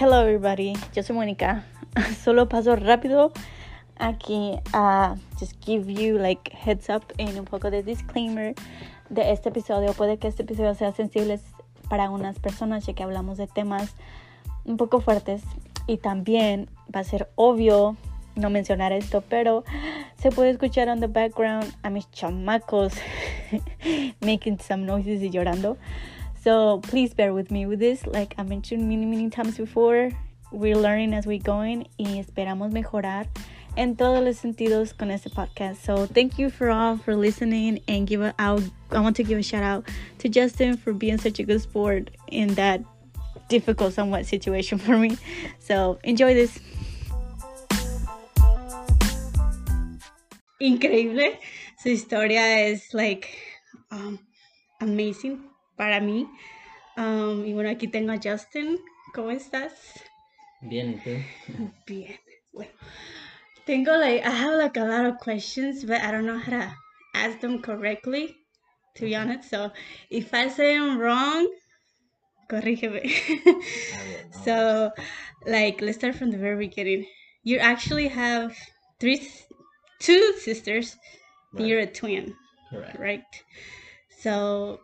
Hello everybody, yo soy Mónica. Solo paso rápido aquí a just give you like heads up en un poco de disclaimer de este episodio. Puede que este episodio sea sensible para unas personas ya que hablamos de temas un poco fuertes y también va a ser obvio no mencionar esto, pero se puede escuchar on the background a mis chamacos making some noises y llorando. So please bear with me with this. Like I mentioned many, many times before, we're learning as we're going y esperamos mejorar en todos los sentidos con este podcast. So thank you for all for listening and give a out. I want to give a shout out to Justin for being such a good sport in that difficult somewhat situation for me. So enjoy this. Increíble. Su historia es like um, amazing para mí. Um, y bueno, aquí tengo a Justin. ¿Cómo estás? Bien, ¿y tú? Bien. Bueno, tengo like, I have like a lot of questions, but I don't know how to ask them correctly, to be honest. So if I say them wrong, corrígeme. so, like, let's start from the very beginning. You actually have three, two sisters, Right. you're a twin, Correct. right? So,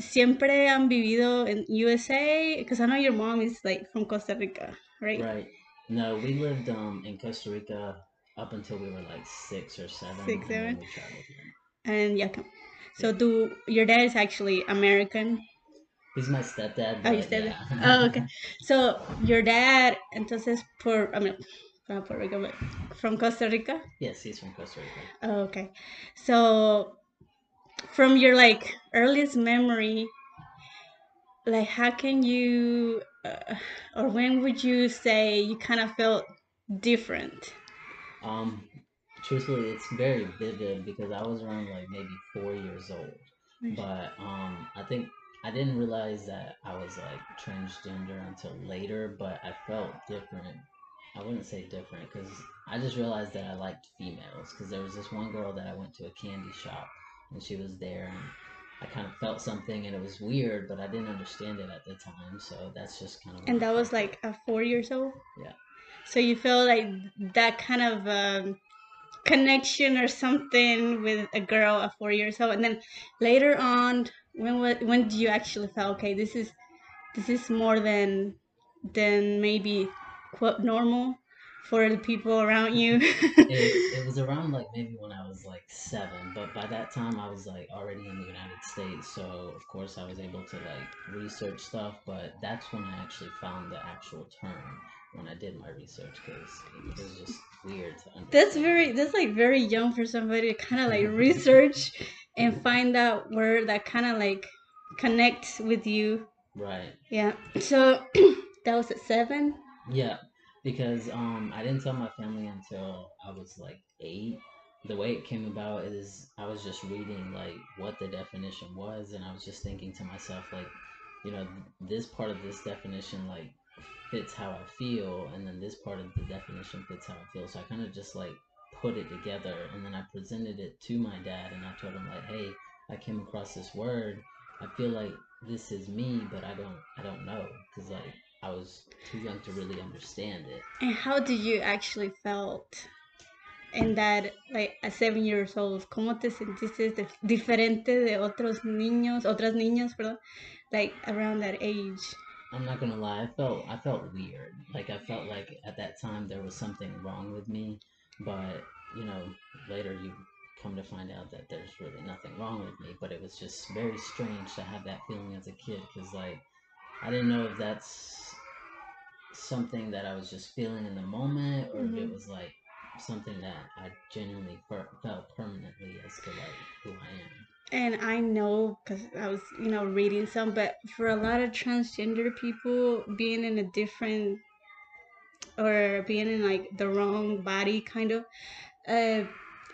siempre han vivido in USA because I know your mom is like from Costa Rica, right? Right. No, we lived um in Costa Rica up until we were like six or seven. Six, and seven? we traveled here. And yeah. So do your dad is actually American? He's my stepdad. Oh, you but said yeah. Oh, okay. So your dad, entonces por, I mean, not Puerto Rico, but from Costa Rica. yes, he's from Costa Rica. Oh, okay. So from your like earliest memory, like how can you, uh, or when would you say you kind of felt different? Um, truthfully, it's very vivid because I was around like maybe four years old. But um, I think I didn't realize that I was like transgender until later. But I felt different. I wouldn't say different because I just realized that I liked females. Because there was this one girl that I went to a candy shop and she was there, and I kind of felt something, and it was weird, but I didn't understand it at the time. So that's just kind of. And that was like a four years old. Yeah. So you feel like that kind of um, connection or something with a girl at four years old, and then later on, when when do you actually feel okay? This is this is more than than maybe quote normal for the people around you. it, it was around like maybe when I was like seven, but by that time I was like already in the United States, so of course I was able to like research stuff. But that's when I actually found the actual term when I did my research because it was just weird to understand. that's very that's like very young for somebody to kind of like research and find that word that kind of like connects with you right. Yeah. So that was at seven. Yeah, because um, I didn't tell my family until I was like eight. The way it came about is I was just reading like what the definition was, and I was just thinking to myself like, you know, this part of this definition like fits how I feel, and then this part of the definition fits how I feel. So I kind of just like put it together, and then I presented it to my dad, and I told him like, hey, I came across this word. I feel like this is me, but I don't, I don't know, cause like I was too young to really understand it. And how did you actually felt in that, like, at seven years old? ¿Cómo te sentiste dif- diferente de otros niños, otras niñas, perdón, like around that age? I'm not gonna lie, I felt I felt weird. Like I felt like at that time there was something wrong with me, but you know, later you come to find out that there's really nothing wrong with me. But it was just very strange to have that feeling as a kid, because like I didn't know if that's something that I was just feeling in the moment, or if it Mhm. was like something that I genuinely per- felt permanently as to like who I am. And I know because I was, you know, reading some, but for a lot of transgender people, being in a different or being in like the wrong body, kind of, uh,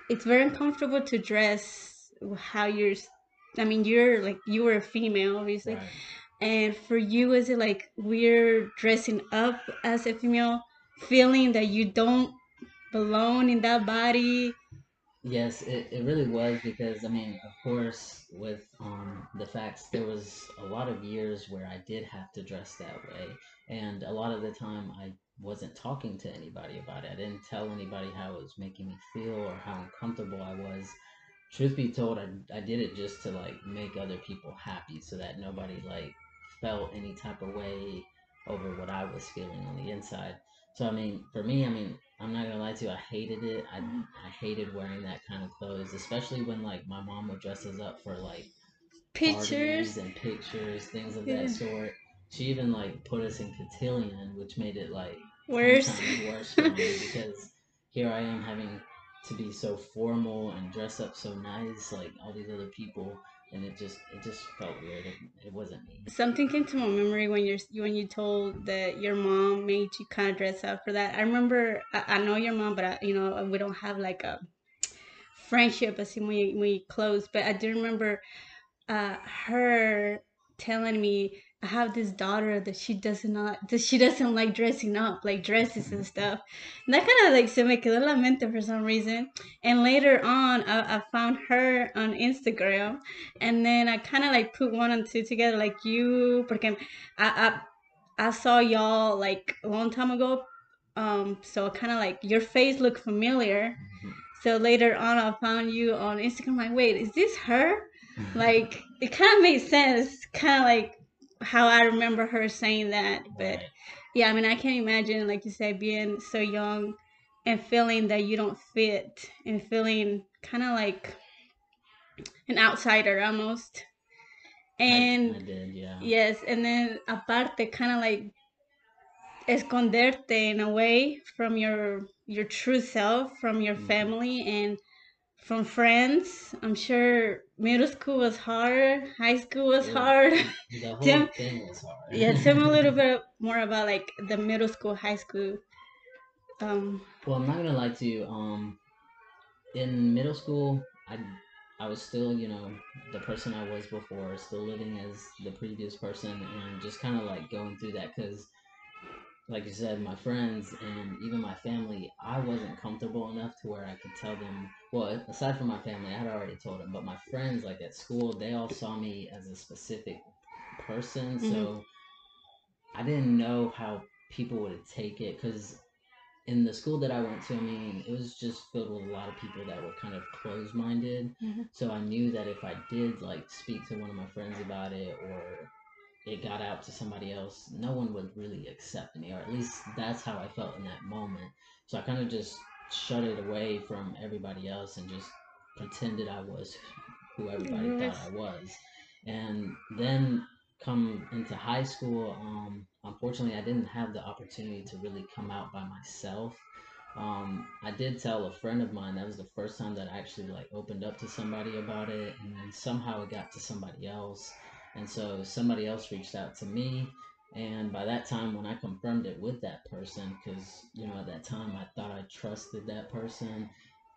it's very uncomfortable to dress how you're. I mean, you're like you were a female, obviously, Right. And for you, is it like we're dressing up as a female, feeling that you don't belong in that body? Yes, it, it really was because I mean, of course, with um, the facts, there was a lot of years where I did have to dress that way, and a lot of the time I wasn't talking to anybody about it. I didn't tell anybody how it was making me feel or how uncomfortable I was. Truth be told, I, I did it just to like make other people happy so that nobody like felt any type of way over what I was feeling on the inside. So I mean, for me, I mean, I'm not gonna lie to you, I hated it. I I hated wearing that kind of clothes, especially when like my mom would dress us up for like Pictures. and pictures, things of Yeah. that sort. She even like put us in cotillion, which made it like Worse. worse for me because here I am having to be so formal and dress up so nice, like all these other people, and it just it just felt weird. It, it wasn't me. Something came to my memory when you're when you told that your mom made you kind of dress up for that. I remember I, I know your mom, but I, you know we don't have like a friendship así muy we close. But I do remember uh, her telling me I have this daughter that she does not that she doesn't like dressing up like dresses and stuff. And that kind of like se me quedó la mente for some reason. And later on, I, I found her on Instagram, and then I kind of like put one and two together, like you, porque I I, I saw y'all like a long time ago. Um, so kind of like your face looked familiar. So later on, I found you on Instagram. Like, wait, is this her? Like, it kind of made sense. Kind of like how I remember her saying that. But yeah, I mean, I can't imagine, like you said, being so young and feeling that you don't fit and feeling kind of like an outsider almost. And I, did, yeah. yes, and then aparte, kind of like esconderte in a way from your your true self, from your Mhm. family and from friends. I'm sure middle school was hard, high school was Yeah. hard. The whole Tim- thing was hard. yeah, tell me a little bit more about like the middle school, high school. Um, Well, I'm not gonna lie to you. Um, in middle school, I I was still, you know, the person I was before, still living as the previous person, and just kind of like going through that because, like you said, my friends and even my family, I wasn't comfortable enough to where I could tell them. Well, aside from my family, I had already told them, but my friends, like at school, they all saw me as a specific person, so I didn't know how people would take it because in the school that I went to, I mean, it was just filled with a lot of people that were kind of closed minded. Mhm. So I knew that if I did like speak to one of my friends about it or it got out to somebody else, no one would really accept me, or at least that's how I felt in that moment. So I kind of just shut it away from everybody else and just pretended I was who everybody Yes. thought I was. And then come into high school, um, unfortunately, I didn't have the opportunity to really come out by myself. Um, I did tell a friend of mine that was the first time that I actually like opened up to somebody about it, and then somehow it got to somebody else, and so somebody else reached out to me. And by that time, when I confirmed it with that person, because you know at that time I thought I trusted that person,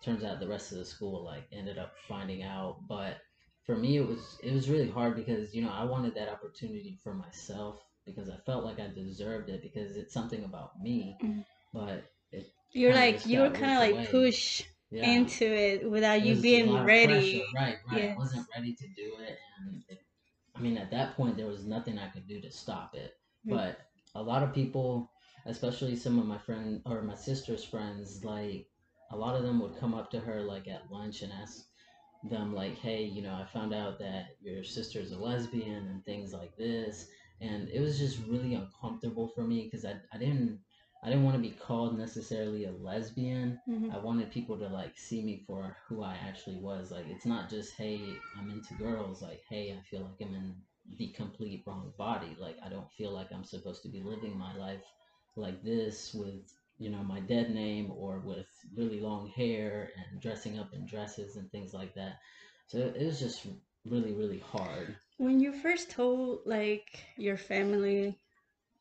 turns out the rest of the school like ended up finding out. But for me, it was it was really hard because you know I wanted that opportunity for myself because I felt like I deserved it because it's something about me. Mhm. but it you're like you were kind of like away. pushed yeah, into it without it you being ready. pressure. Right, right. Yes. I wasn't ready to do it, and it, I mean, at that point, there was nothing I could do to stop it. Mm. But a lot of people, especially some of my friend or my sister's friends, like a lot of them would come up to her like at lunch and ask them like, "Hey, you know, I found out that your sister's a lesbian and things like this," and it was just really uncomfortable for me because I, I didn't I didn't want to be called necessarily a lesbian. Mhm. I wanted people to like see me for who I actually was. Like it's not just hey, I'm into girls. Like hey, I feel like I'm in the complete wrong body. Like I don't feel like I'm supposed to be living my life like this with you know my dead name or with really long hair and dressing up in dresses and things like that. So it was just really really hard. When you first told like your family,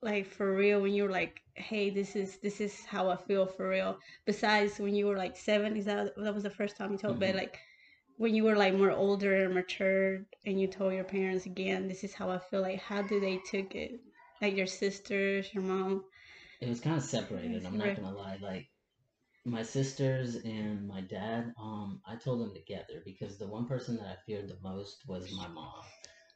like for real, when you were like, "Hey, this is this is how I feel for real." Besides, when you were like seven, is that that was the first time you told? But Mhm. like when you were like more older and matured, and you told your parents again, "This is how I feel." Like, how do they took it? Like your sisters, your mom. It was kind of separated. I'm not gonna lie. Like my sisters and my dad, um, I told them together because the one person that I feared the most was my mom.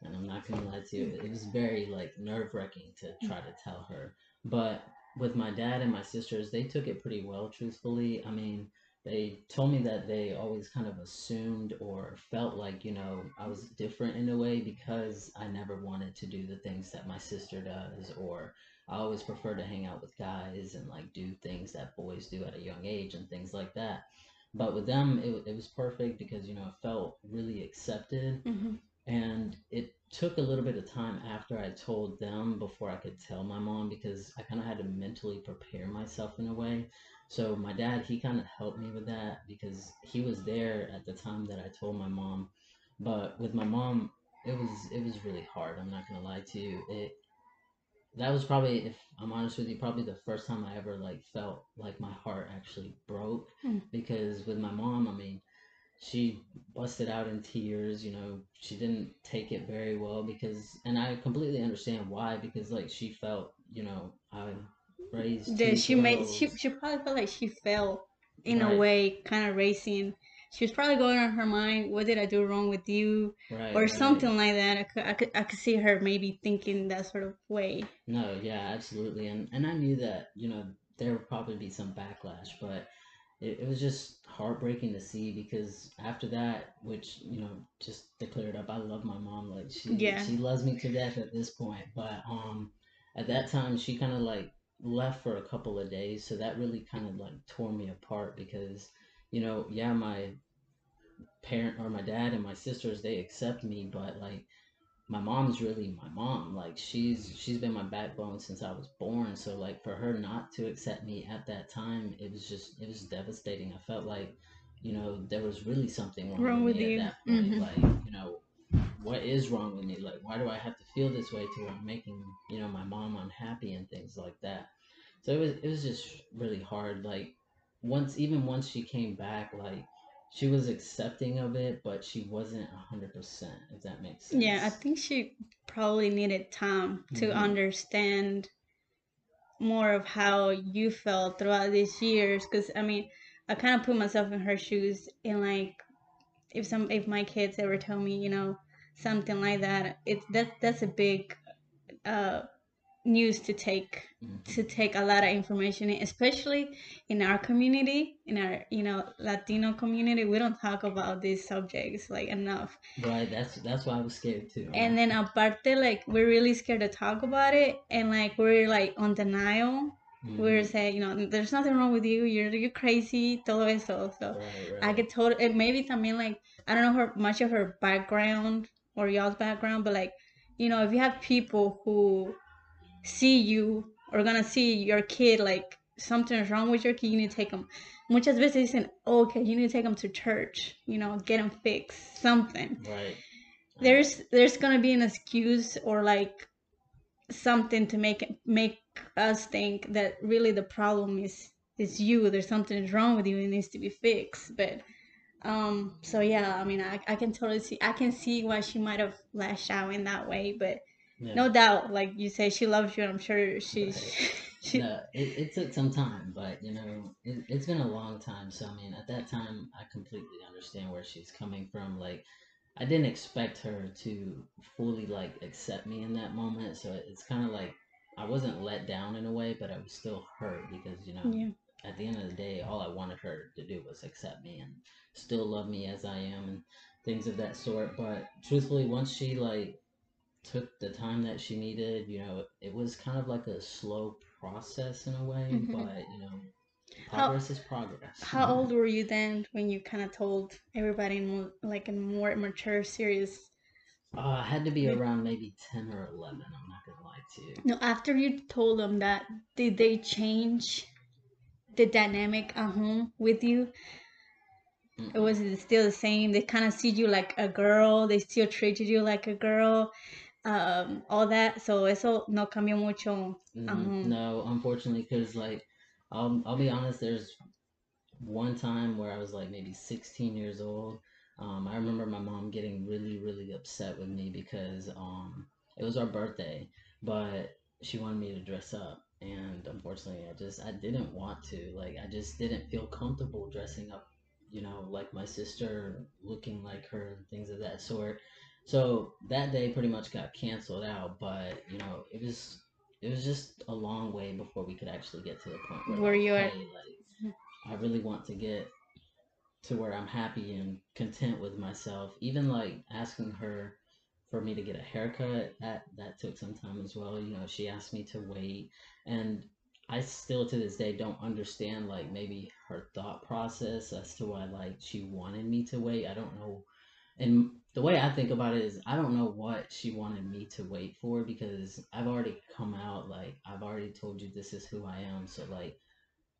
And I'm not gonna lie to you, it was very like nerve wracking to try to tell her. But with my dad and my sisters, they took it pretty well, truthfully. I mean, they told me that they always kind of assumed or felt like, you know, I was different in a way because I never wanted to do the things that my sister does or I always prefer to hang out with guys and like do things that boys do at a young age and things like that. But with them, it, it was perfect because, you know, it felt really accepted. Mm-hmm. And it took a little bit of time after I told them before I could tell my mom because I kind of had to mentally prepare myself in a way. So my dad, he kind of helped me with that because he was there at the time that I told my mom. But with my mom, it was it was really hard. I'm not gonna lie to you. It that was probably, if I'm honest with you, probably the first time I ever like felt like my heart actually broke. Mm. Because with my mom, I mean, she busted out in tears. You know, she didn't take it very well because, and I completely understand why. Because like she felt, you know, I raised. That she made she she probably felt like she fell in a way, kind of racing. She was probably going on her mind, what did I do wrong with you, right, or right. something like that. I could, I could I could see her maybe thinking that sort of way. No, yeah, absolutely, and and I knew that you know there would probably be some backlash, but it, it was just heartbreaking to see because after that, which you know just to clear it up, I love my mom like she Yeah. she loves me to death at this point, but um at that time she kind of like left for a couple of days, so that really kind of like tore me apart because you know yeah my parent or my dad and my sisters they accept me, but like my mom's really my mom. Like she's she's been my backbone since i was born. So like for her not to accept me at that time it was just it was devastating. I felt like you know there was really something wrong, Wrong with, with me you. at that point. Mhm. like you know what is wrong with me? Like why do i have to feel this way to where i'm making you know my mom unhappy and things like that? So it was it was just really hard. Like once even once she came back like she was accepting of it but she wasn't 100% if that makes sense Yeah, I think she probably needed time to Mhm. understand more of how you felt throughout these years. Because I mean, I kind of put myself in her shoes, and like, if some if my kids ever tell me, you know, something like that, it's that that's a big uh news to take Mhm. to take a lot of information especially in our community in our you know latino community we don't talk about these subjects like enough Right, that's that's why I was scared too. and then aparte like we're really scared to talk about it and like we're like on denial Mhm. we're saying you know there's nothing wrong with you you're you're crazy todo eso so right, right. I get told and maybe también like I don't know her much of her background or y'all's background, but like you know if you have people who see you or gonna see your kid like something's wrong with your kid, you need to take them. Muchas veces dicen, oh, okay, you need to take them to church, you know, get them fixed, something. right. There's there's gonna be an excuse or like something to make it make us think that really the problem is is you. There's something wrong with you. It needs to be fixed. But um, so yeah, I mean, I, I can totally see. I can see why she might have lashed out in that way. But Yeah. no doubt, like you say, she loves you, and I'm sure she Right. she No, it, it took some time, but you know, it, it's been a long time. So I mean, at that time, I completely understand where she's coming from. Like, I didn't expect her to fully like accept me in that moment. So it's kind of like I wasn't let down in a way, but I was still hurt because you know, yeah. at the end of the day, all I wanted her to do was accept me and still love me as I am and things of that sort. But truthfully, once she like took the time that she needed, you know, it was kind of like a slow process in a way, Mhm. but you know, progress is progress. How old were you then when you kind of told everybody in more, like a more mature, serious? Uh, I had to be around maybe 10 or 11, I'm not gonna lie to you. No, after you told them that, did they change the dynamic at home with you? Or Mm-mm. was it still the same? They kind of see you like a girl. They still treated you like a girl. Um, all that. So eso no cambió mucho. Mm, Um, No, unfortunately, because like, I'll I'll be honest. There's one time where I was like maybe 16 years old. Um, I remember my mom getting really really upset with me because um it was our birthday, but she wanted me to dress up and unfortunately i just i didn't want to like i just didn't feel comfortable dressing up you know like my sister looking like her things of that sort so that day pretty much got canceled out but you know it was it was just a long way before we could actually get to the point where, Where like, you are- hey, like i really want to get to where i'm happy and content with myself. Even like asking her for me to get a haircut that that took some time as well. You know she asked me to wait and i still to this day don't understand like maybe her thought process as to why like she wanted me to wait. I don't know. And the way i think about it is i don't know what she wanted me to wait for because i've already come out like i've already told you this is who i am so like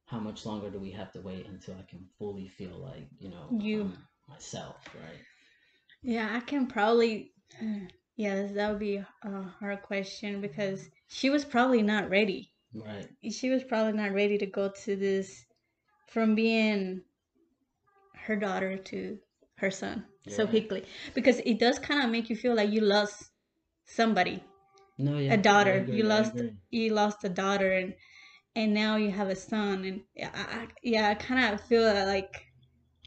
how much longer do we have to wait until i can fully feel like you know You. I'm myself right Yeah, I can probably. Yes, that would be a hard question because she was probably not ready. right She was probably not ready to go to this from being her daughter to her son so quickly. Because it does kind of make you feel like you lost somebody. No yeah a daughter. Agree, you lost you lost a daughter and and now you have a son and yeah I, I- yeah I kind of feel like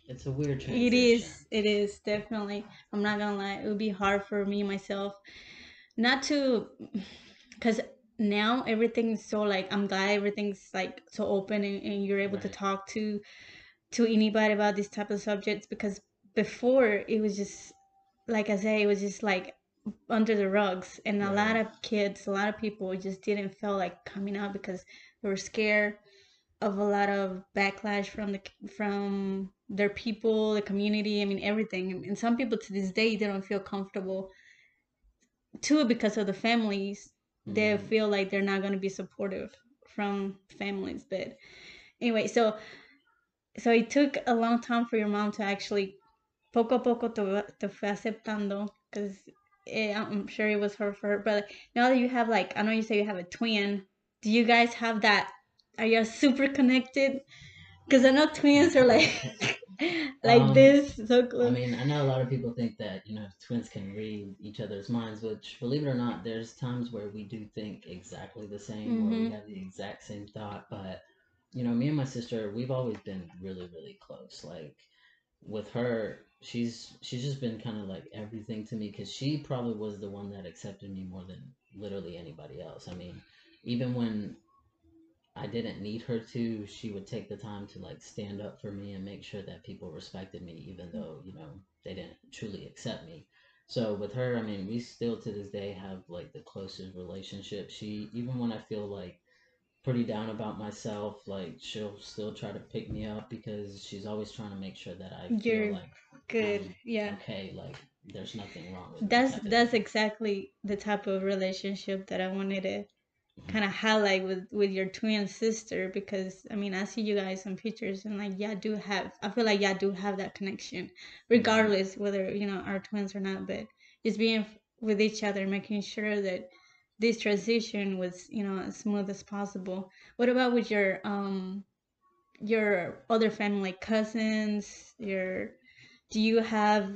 it's a weird transition. it is it is definitely. I'm not gonna lie it would be hard for me myself not to because now everything's so like i'm glad everything's like so open and, and you're able to talk to to anybody about these type of subjects because before it was just like i say it was just like under the rugs. And a lot of kids a lot of people just didn't feel like coming out because they were scared of a lot of backlash from the from their people the community i mean everything. And some people to this day they don't feel comfortable too because of the families they Mhm. feel like they're not going to be supportive from families. But anyway so so it took a long time for your mom to actually poco a poco te, te fue aceptando because i'm sure it was hard for her but now that you have like i know you say you have a twin do you guys have that are you super connected because i know twins are like like Um, this so close. I mean, I know a lot of people think that, you know, twins can read each other's minds, which, believe it or not, there's times where we do think exactly the same, where we Mhm. have the exact same thought. But, you know, me and my sister, we've always been really, really close. Like, with her, she's she's just been kind of like everything to me because she probably was the one that accepted me more than literally anybody else. I mean, even when I didn't need her to, she would take the time to like stand up for me and make sure that people respected me, even though, you know, they didn't truly accept me. So with her, I mean, we still to this day have like the closest relationship. She, even when I feel like pretty down about myself, like she'll still try to pick me up because she's always trying to make sure that I feel You're like good um, yeah okay, like there's nothing wrong with me that's type of that's thing. exactly the type of relationship that i wanted to Mhm. kind of highlight with with your twin sister because i mean i see you guys on pictures and like yeah do have i feel like yeah do have that connection regardless whether you know our twins or not but just being with each other making sure that this transition was you know as smooth as possible what about with your um your other family cousins your do you have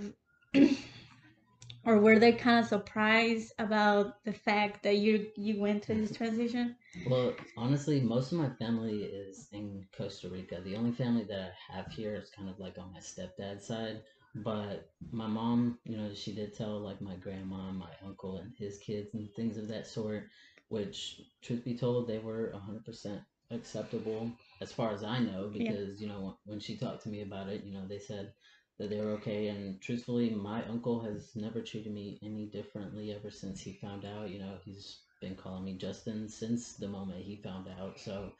or were they kind of surprised about the fact that you you went through this transition Well, honestly, most of my family is in Costa Rica. The only family that I have here is kind of like on my stepdad's side. But my mom, you know, she did tell like my grandma, my uncle, and his kids and things of that sort, which, truth be told, they were 100% acceptable as far as I know, Yeah. because, you know, when she talked to me about it, you know, they said that they were okay. And truthfully, my uncle has never treated me any differently ever since he found out. You know, he's been calling me Justin since the moment he found out. So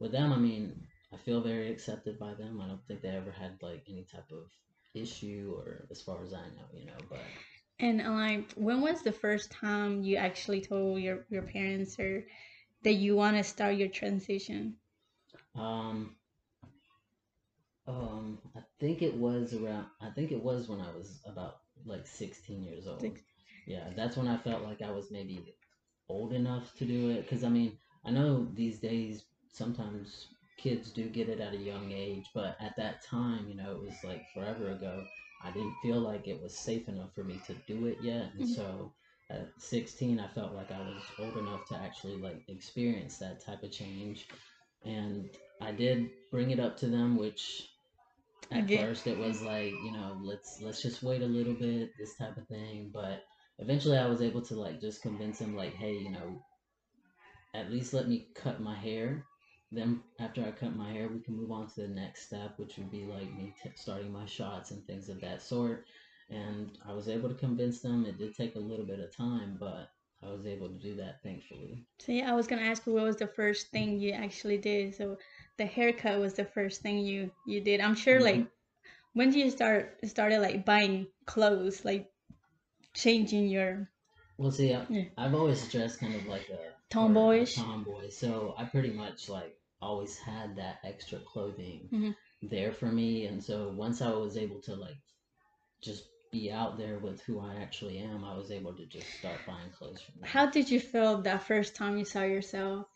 with them, I mean, I feel very accepted by them. I don't think they ever had like any type of issue or as far as I know, you know, but And like, when was the first time you actually told your your parents or that you want to start your transition? um um I think it was around I think it was when I was about like 16 years old. Six- Yeah, that's when I felt like I was maybe old enough to do it cuz I mean, I know these days sometimes kids do get it at a young age, but at that time, you know, it was like forever ago. I didn't feel like it was safe enough for me to do it yet, and Mhm. so at 16 i felt like i was old enough to actually like experience that type of change and i did bring it up to them which at Okay. first it was like you know let's let's just wait a little bit this type of thing but eventually i was able to like just convince them like hey you know at least let me cut my hair then after i cut my hair we can move on to the next step which would be like me t- starting my shots and things of that sort and i was able to convince them it did take a little bit of time but i was able to do that thankfully So yeah, I was gonna ask you what was the first thing you actually did. So the haircut was the first thing you you did. I'm sure. Like, Mhm. when did you start started like buying clothes, like changing your well see I, Yeah. i've always dressed kind of like a tomboyish? tomboy so i pretty much like always had that extra clothing Mhm. there for me and so once i was able to like just be out there with who i actually am i was able to just start buying clothes from them. How did you feel that first time you saw yourself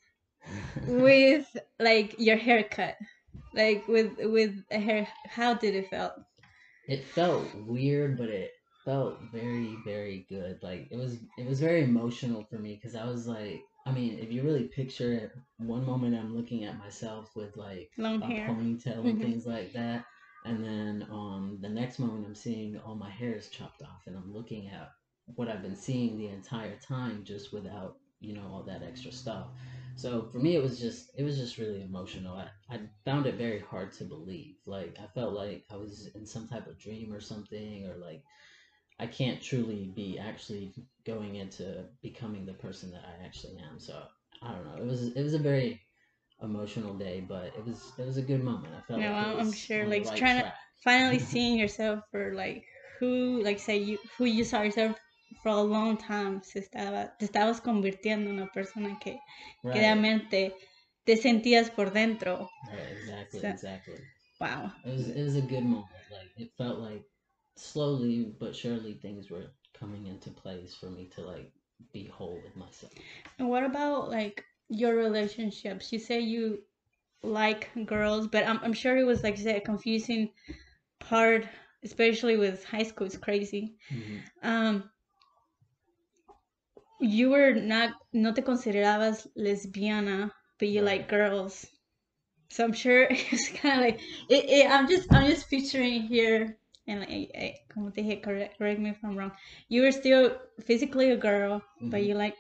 with like your haircut, like with with a hair? How did it felt? it felt weird but it felt very very good like it was it was very emotional for me because i was like i mean if you really picture it one moment i'm looking at myself with like Long a hair. ponytail and Mhm. things like that and then um the next moment i'm seeing all my hair is chopped off and i'm looking at what i've been seeing the entire time just without you know all that extra stuff so for me it was just it was just really emotional I, I found it very hard to believe like i felt like i was in some type of dream or something or like i can't truly be actually going into becoming the person that i actually am so i don't know it was it was a very emotional day but it was it was a good moment i felt No, like I'm- sure, like, right trying to- Finally seeing yourself for like who, like say you who you saw yourself for a long time. Se estaba, te estabas convirtiendo en una persona que, que right, realmente te sentías por dentro. right exactly So- exactly Wow. it was it was a good moment like it felt like slowly but surely things were coming into place for me to like be whole with myself And what about like your relationships? You say you like girls, but I'm I'm sure it was like you said a confusing part, especially with high school. It's crazy. Mhm. Um, you were not no te considerabas lesbiana, but you like girls. So I'm sure it's kind of like it, it, I'm just I'm just picturing here and I, I, como te dije, correct, correct me if I'm wrong. You were still physically a girl, but Mhm. you like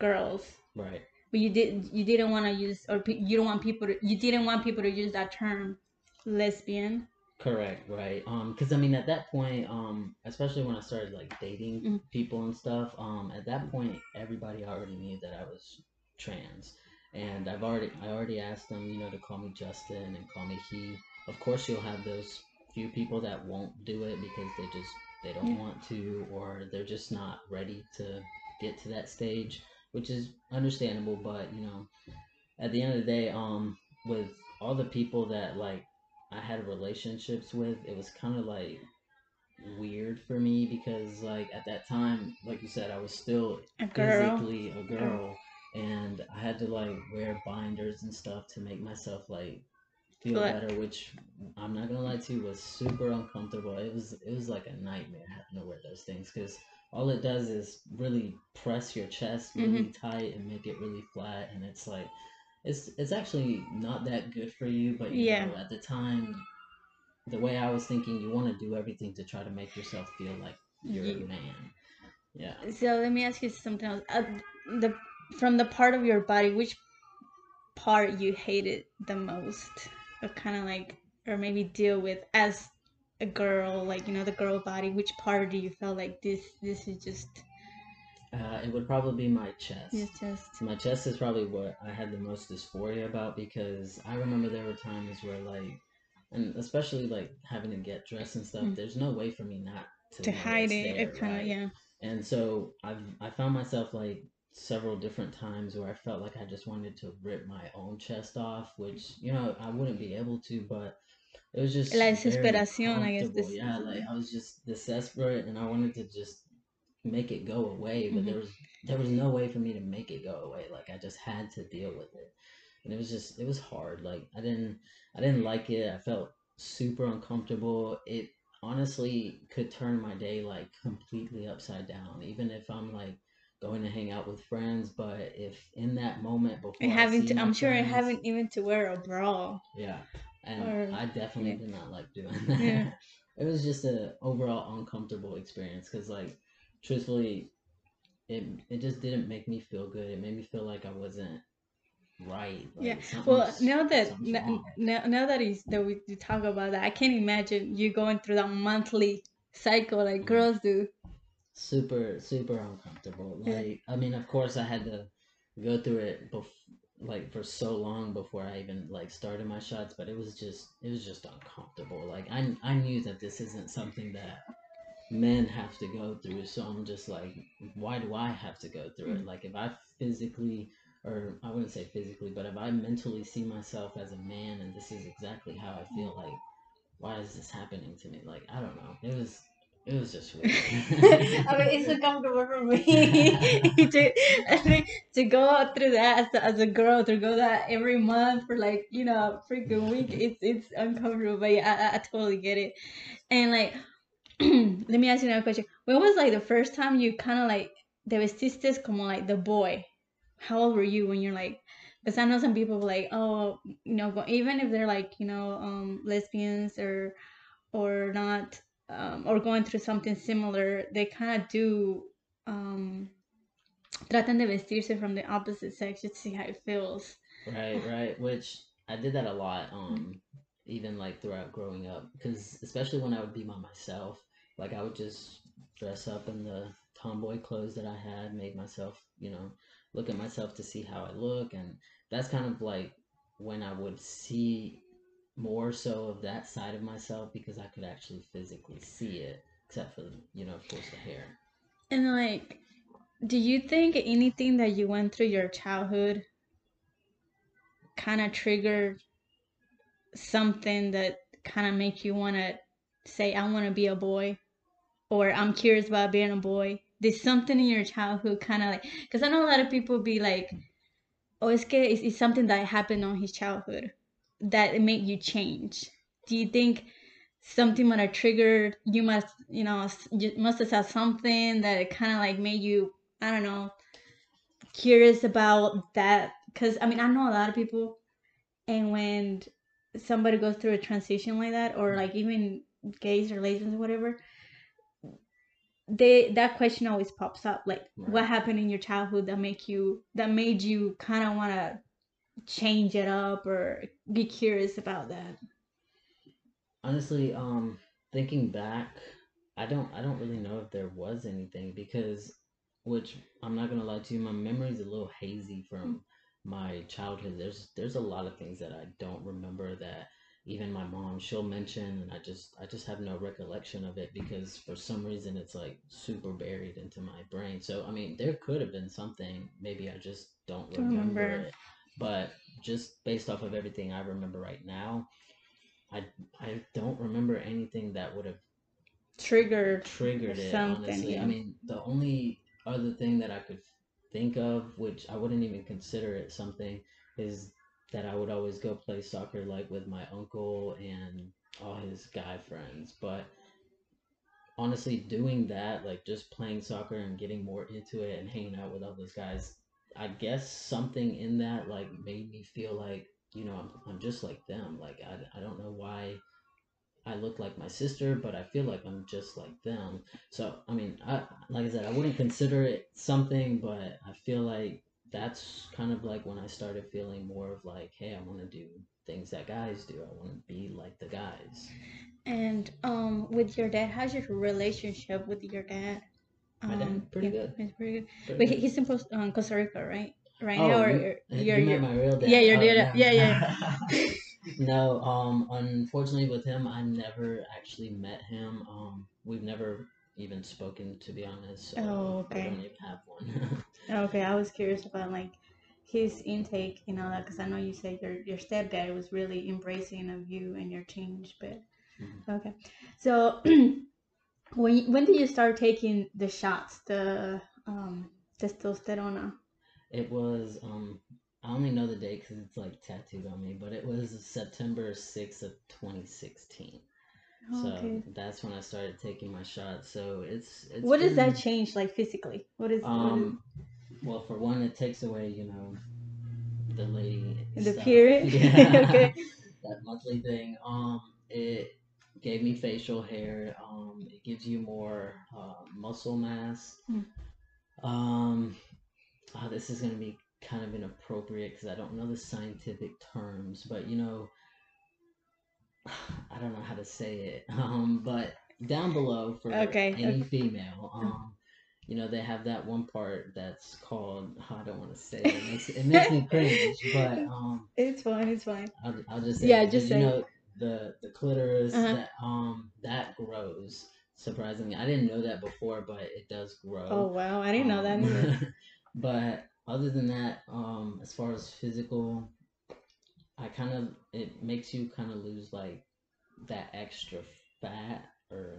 girls. right But you did you didn't want to use or pe- you don't want people to you didn't want people to use that term lesbian. Correct, right. Um, because I mean, at that point, um, especially when I started like dating Mhm. people and stuff, um, at that point, everybody already knew that I was trans, and I've already, I already asked them, you know, to call me Justin and call me he. Of course, you'll have those few people that won't do it because they just they don't Yeah. want to, or they're just not ready to get to that stage, which is understandable. But you know, at the end of the day, um, with all the people that like I had relationships with, it was kind of like weird for me because like at that time, like you said, I was still A physically a girl, and I had to like wear binders and stuff to make myself like feel it. better, which I'm not gonna lie to you was super uncomfortable. It was it was like a nightmare having to wear those things because all it does is really press your chest really Mm-hmm. tight and make it really flat, and it's like it's it's actually not that good for you. But you Yeah. know, at the time, the way I was thinking, you want to do everything to try to make yourself feel like you're You- a man. Yeah. So let me ask you something else. Uh, the from the part of your body, which part you hated the most, or kind of like, or maybe deal with as a girl, like you know the girl body. Which part do you feel like this? This is just, Uh, it would probably be my chest. it's just. My chest is probably what I had the most dysphoria about because I remember there were times where like, and especially like having to get dressed and stuff. Mm. There's no way for me not to, To hide it, there, it kind of right? yeah. And so I've I found myself like several different times where I felt like I just wanted to rip my own chest off, which you know I wouldn't be able to, but it was just La desesperación, I guess, this- yeah, like I was just desperate and I wanted to just make it go away, but Mhm. there was there was no way for me to make it go away. Like I just had to deal with it, and it was just it was hard. Like I didn't I didn't like it. I felt super uncomfortable. It honestly could turn my day like completely upside down. Even if I'm like going to hang out with friends. But if in that moment before and having to, I'm sure friends, having even to wear a bra. Yeah, and or, I definitely yeah. did not like doing that. Yeah. it was just an overall uncomfortable experience because, like, truthfully, it it just didn't make me feel good. It made me feel like I wasn't right. Like, Yeah. Well, now that now, now that is that we talk about that, I can't imagine you going through that monthly cycle like Mhm. girls do. Super super uncomfortable. Like i mean of course i had to go through it bef- like for so long before i even like started my shots but it was just it was just uncomfortable. Like i, I knew that this isn't something that men have to go through so i'm just like why do i have to go through it? Mm-hmm. Like if i physically or i wouldn't say physically but if i mentally see myself as a man and this is exactly how i feel like why is this happening to me? Like i don't know. It was it was just weird I mean, it's uncomfortable for me to I to go through that as a, as a girl to go that every month for like you know freaking week. It's it's uncomfortable, but yeah, I, I, totally get it. And like, let me ask you another question. When was like the first time you kind of like te vestiste como like the boy? How old were you when you're like? Because I know some people like, oh, you know, even if they're like, you know, um, lesbians or or not um, or going through something similar, they kind of do um, tratan de vestirse from the opposite sex just to see how it feels. Right, right. Which I did that a lot, um, even like throughout growing up, because especially when I would be by myself, like I would just dress up in the tomboy clothes that I had, make myself, you know, look at myself to see how I look, and that's kind of like when I would see more so of that side of myself because I could actually physically see it, except for you know, of course, the hair. And like, do you think anything that you went through your childhood kind of triggered something that kind of make you want to say, I want to be a boy? Or I'm curious about being a boy? Did something in your childhood kind of like, because I know a lot of people be like, oh, it's, it's something that happened on his childhood that it made you change. Do you think something might have triggered, you must, you know, you must have said something that it kind of like made you, I don't know, curious about that? Because I mean, I know a lot of people, and when somebody goes through a transition like that, or like even gays or lesbians or whatever, they that question always pops up. Like, what happened in your childhood that make you that made you kind of want to change it up or be curious about that? honestly um thinking back i don't i don't really know if there was anything because which i'm not gonna lie to you my memory's a little hazy from my childhood there's there's a lot of things that i don't remember that even my mom she'll mention and i just i just have no recollection of it because for some reason it's like super buried into my brain so i mean there could have been something maybe i just don't remember, remember. it but just based off of everything i remember right now I I don't remember anything that would have Triggered triggered it. honestly, yeah. I mean, the only other thing that I could think of, which I wouldn't even consider it something, is that I would always go play soccer like with my uncle and all his guy friends. But honestly, doing that, like just playing soccer and getting more into it and hanging out with all those guys, I guess something in that like made me feel like you know I'm, I'm just like them. Like I, I don't know why I look like my sister, but I feel like I'm just like them. So I mean, I like I said, I wouldn't consider it something, but I feel like that's kind of like when I started feeling more of like, hey, I want to do things that guys do. I want to be like the guys. And um, with your dad, how's your relationship with your dad? Um, Pretty yeah, good. He's pretty good. Pretty But good. he's in Post- um, Costa Rica, right? Right Oh, now, or you, you're, you you're, my real dad. yeah, your Oh, dad. no. Yeah, yeah. no, um, unfortunately with him, I never actually met him. Um, we've never even spoken, to be honest. So Oh, okay. don't even have one. Okay, I was curious about like his intake and all that because I know you said your your stepdad was really embracing of you and your change, but Mhm. okay. So when you- when did you start taking the shots, the um testosterone? It was um I only know the date because it's like tattooed on me, but it was September sixth of twenty sixteen. So Okay. that's when I started taking my shots. So it's it's What does that change like physically? What is what is- um well, for one, it takes away, you know, the lady. The stuff. period? Yeah. Okay. that monthly thing. Um, it gave me facial hair. Um, it gives you more uh, muscle mass. Mm. Um, oh, this is gonna be kind of inappropriate because I don't know the scientific terms, but you know, I don't know how to say it. Um, but down below for Okay, any okay. female, um, you know, they have that one part that's called. I don't want to say it. It makes, it makes me cringe, but um, It's fine. It's fine. I'll, I'll just say Yeah, it. just you say it. know the the clitoris Uh-huh. that um that grows surprisingly i didn't know that before but it does grow Oh wow, I didn't know that. Um, Either. but other than that um as far as physical i kind of it makes you kind of lose like that extra fat or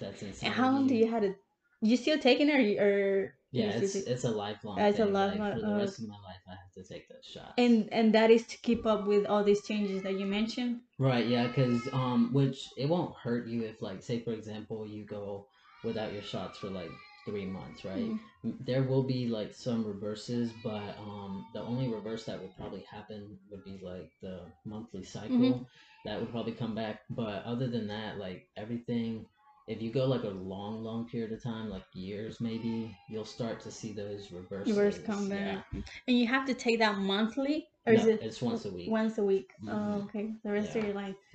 that's inside And how long do you have to? You still taking it, or, or yeah it's it's a lifelong It's a thing. like, lifelong- for the oh. rest of my life i have to take those shots and and that is to keep up with all these changes that you mentioned. Right, yeah, because um, which it won't hurt you if, like, say for example, you go without your shots for like three months, right? Mhm. There will be like some reverses, but um, the only reverse that would probably happen would be like the monthly cycle. Mhm. That would probably come back, but other than that, like everything. If you go like a long, long period of time, like years maybe, you'll start to see those reverses. Reverse come yeah. back, and you have to take that monthly, or No, is it it's once a week. Once a week. Mhm. Oh, okay. The rest of your life.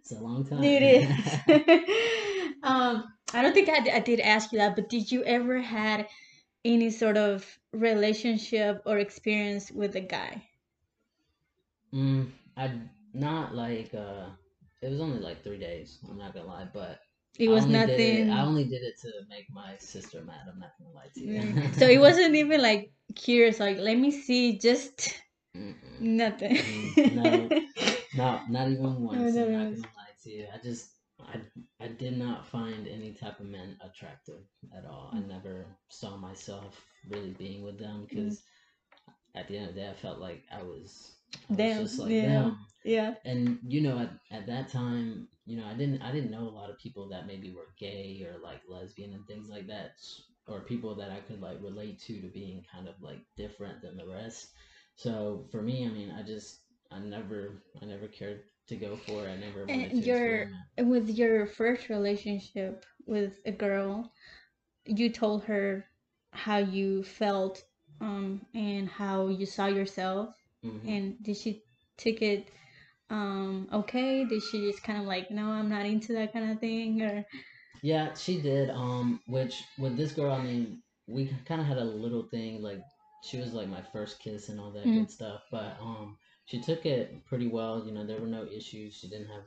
it's a long time. It is. um, I don't think I, d- I did ask you that, but did you ever had any sort of relationship or experience with a guy? Mm, I not like uh, it was only like three days. I'm not gonna lie, but It was nothing. it- I only did it to make my sister mad. I'm not gonna lie to you. Mm. so it wasn't even like curious, like let me see, just Mm-mm. nothing. Mm, no. No, not even once. No, I'm not gonna lie to you. I just, I, I did not find any type of men attractive at all. Mm. I never saw myself really being with them because at the end of the day, I felt like I was, I was Them, just like yeah. them. yeah. And you know, at, at that time, you know, I didn't, I didn't know a lot of people that maybe were gay or like lesbian and things like that, or people that I could like relate to to being kind of like different than the rest. So for me, I mean, I just, I never, I never cared to go for it. I never wanted And to your experiment. with your first relationship with a girl, you told her how you felt um and how you saw yourself Mhm. and did she take it um okay did she just kind of like no i'm not into that kind of thing or Yeah, she did. Um, which with this girl, I mean, we kind of had a little thing. Like, she was like my first kiss and all that Mhm. good stuff. But um, she took it pretty well. You know, there were no issues. She didn't have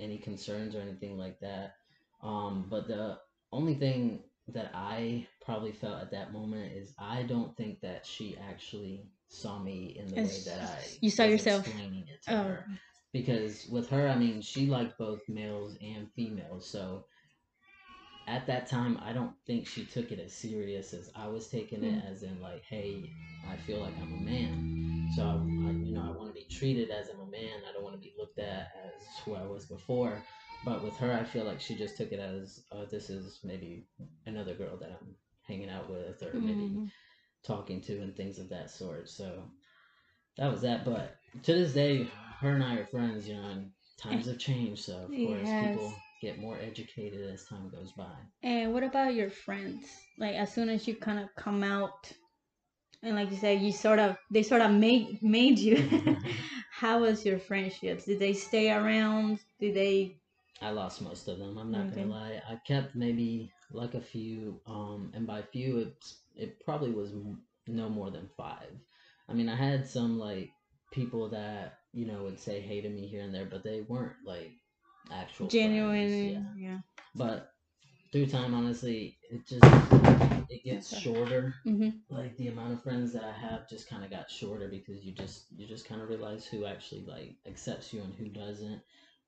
any concerns or anything like that. Um, but the only thing that I probably felt at that moment is I don't think that she actually saw me in the way that I you saw yourself. explaining it to oh her because with her, I mean, she liked both males and females. So at that time, I don't think she took it as serious as I was taking it, as in like, hey, I feel like I'm a man. So I, I you know, I want to be treated as I'm a man. I don't want to be looked at as who I was before. But with her, I feel like she just took it as, oh, this is maybe another girl that I'm hanging out with, or maybe mhm. Talking to and things of that sort. So that was that. But to this day, her and I are friends, you know, and times have changed. So of course, Yes. people get more educated as time goes by. and what about your friends like as soon as you kind of come out and like you said you sort of they sort of made made you how was your friendships did they stay around did they I lost most of them. I'm not Okay. gonna lie. I kept maybe like a few, um, and by few, it's it probably was no more than five. I mean, I had some like people that you know would say hey to me here and there, but they weren't like actual genuine friends, Yeah. yeah But through time, honestly, it just it gets Okay. shorter. hmm Like the amount of friends that I have just kind of got shorter because you just you just kind of realize who actually like accepts you and who doesn't.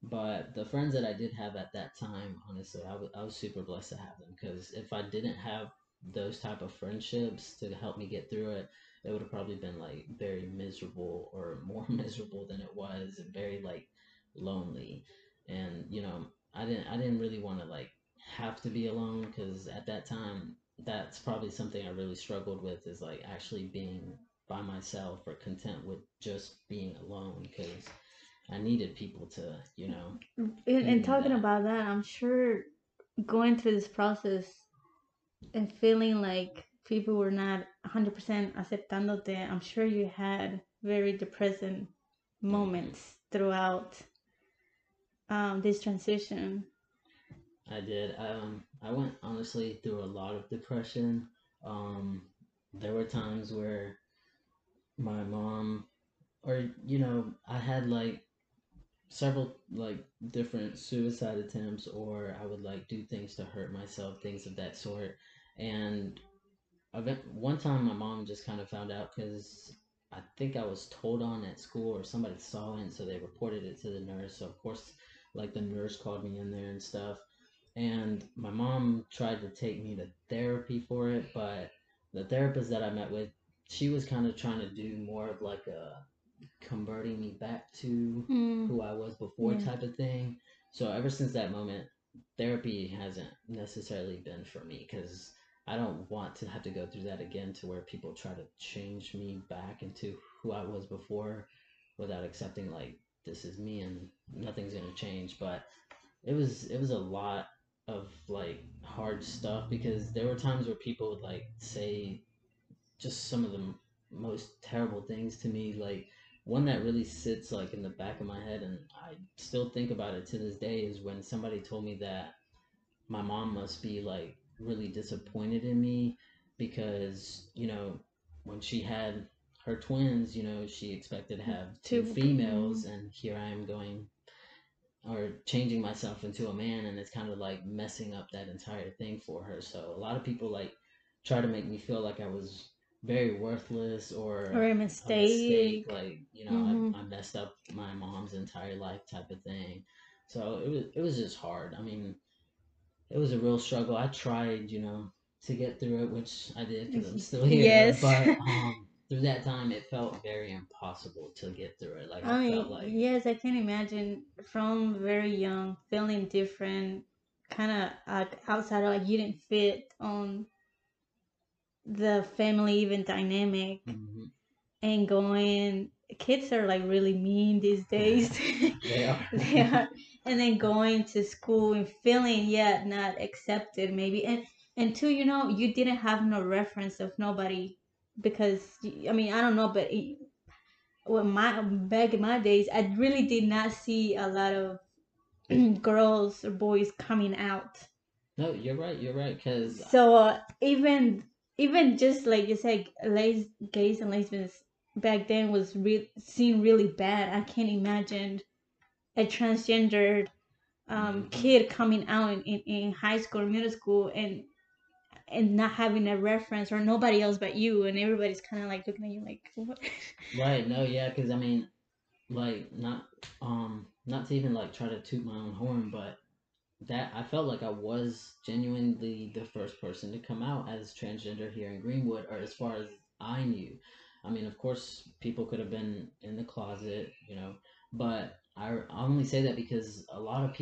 But the friends that I did have at that time, honestly, I was I was super blessed to have them because if I didn't have those type of friendships to help me get through it, it would have probably been like very miserable or more miserable than it was and very like lonely. And you know, I didn't I didn't really want to like have to be alone because at that time that's probably something I really struggled with is like actually being by myself or content with just being alone because I needed people to, you know. And, and talking that. about that, I'm sure going through this process and feeling like people were not 100% aceptándote, I'm sure you had very depressing moments throughout um, this transition. I did. Um, I went honestly through a lot of depression. Um, there were times where my mom, or you know, I had like several like different suicide attempts, or I would like do things to hurt myself, things of that sort. And event- one time, my mom just kind of found out because I think I was told on at school, or somebody saw it, and so they reported it to the nurse. So of course, like the nurse called me in there and stuff and my mom tried to take me to therapy for it but the therapist that i met with she was kind of trying to do more of like a converting me back to Mm. who i was before Yeah. type of thing so ever since that moment therapy hasn't necessarily been for me because i don't want to have to go through that again to where people try to change me back into who i was before without accepting like this is me and nothing's gonna change but it was it was a lot of like hard stuff because there were times where people would like say just some of the m- most terrible things to me like one that really sits like in the back of my head and i still think about it to this day is when somebody told me that my mom must be like really disappointed in me because you know when she had her twins you know she expected to have two Two- females and here i am going or changing myself into a man and it's kind of like messing up that entire thing for her. So a lot of people like try to make me feel like i was very worthless or Or a a mistake. like you know Mhm. I, I messed up my mom's entire life type of thing so it was it was just hard i mean it was a real struggle i tried you know to get through it which i did because i'm still here Yes. but um through that time it felt very impossible to get through it like i, I felt like yes, I can imagine from very young feeling different, kind of like outside, like you didn't fit on the family even dynamic, Mhm. and going. Kids are like really mean these days. They are. they are, and then going to school and feeling yet not accepted maybe, and and two, you know, you didn't have no reference of nobody because I mean I don't know, but it, well, my back in my days, I really did not see a lot of girls or boys coming out. No, you're right. You're right. Because So uh, even even just like you said, les- gays and lesbians back then was re- seen really bad. I can't imagine a transgendered um, kid coming out in, in, in high school middle school and and not having a reference or nobody else but you and everybody's kind of like looking at you like what? right. No, yeah. Because I mean, like, not um, not to even like try to toot my own horn, but that I felt like I was genuinely the first person to come out as transgender here in Greenwood, or as far as I knew. I mean, of course, people could have been in the closet, you know, but I only say that because a lot of people.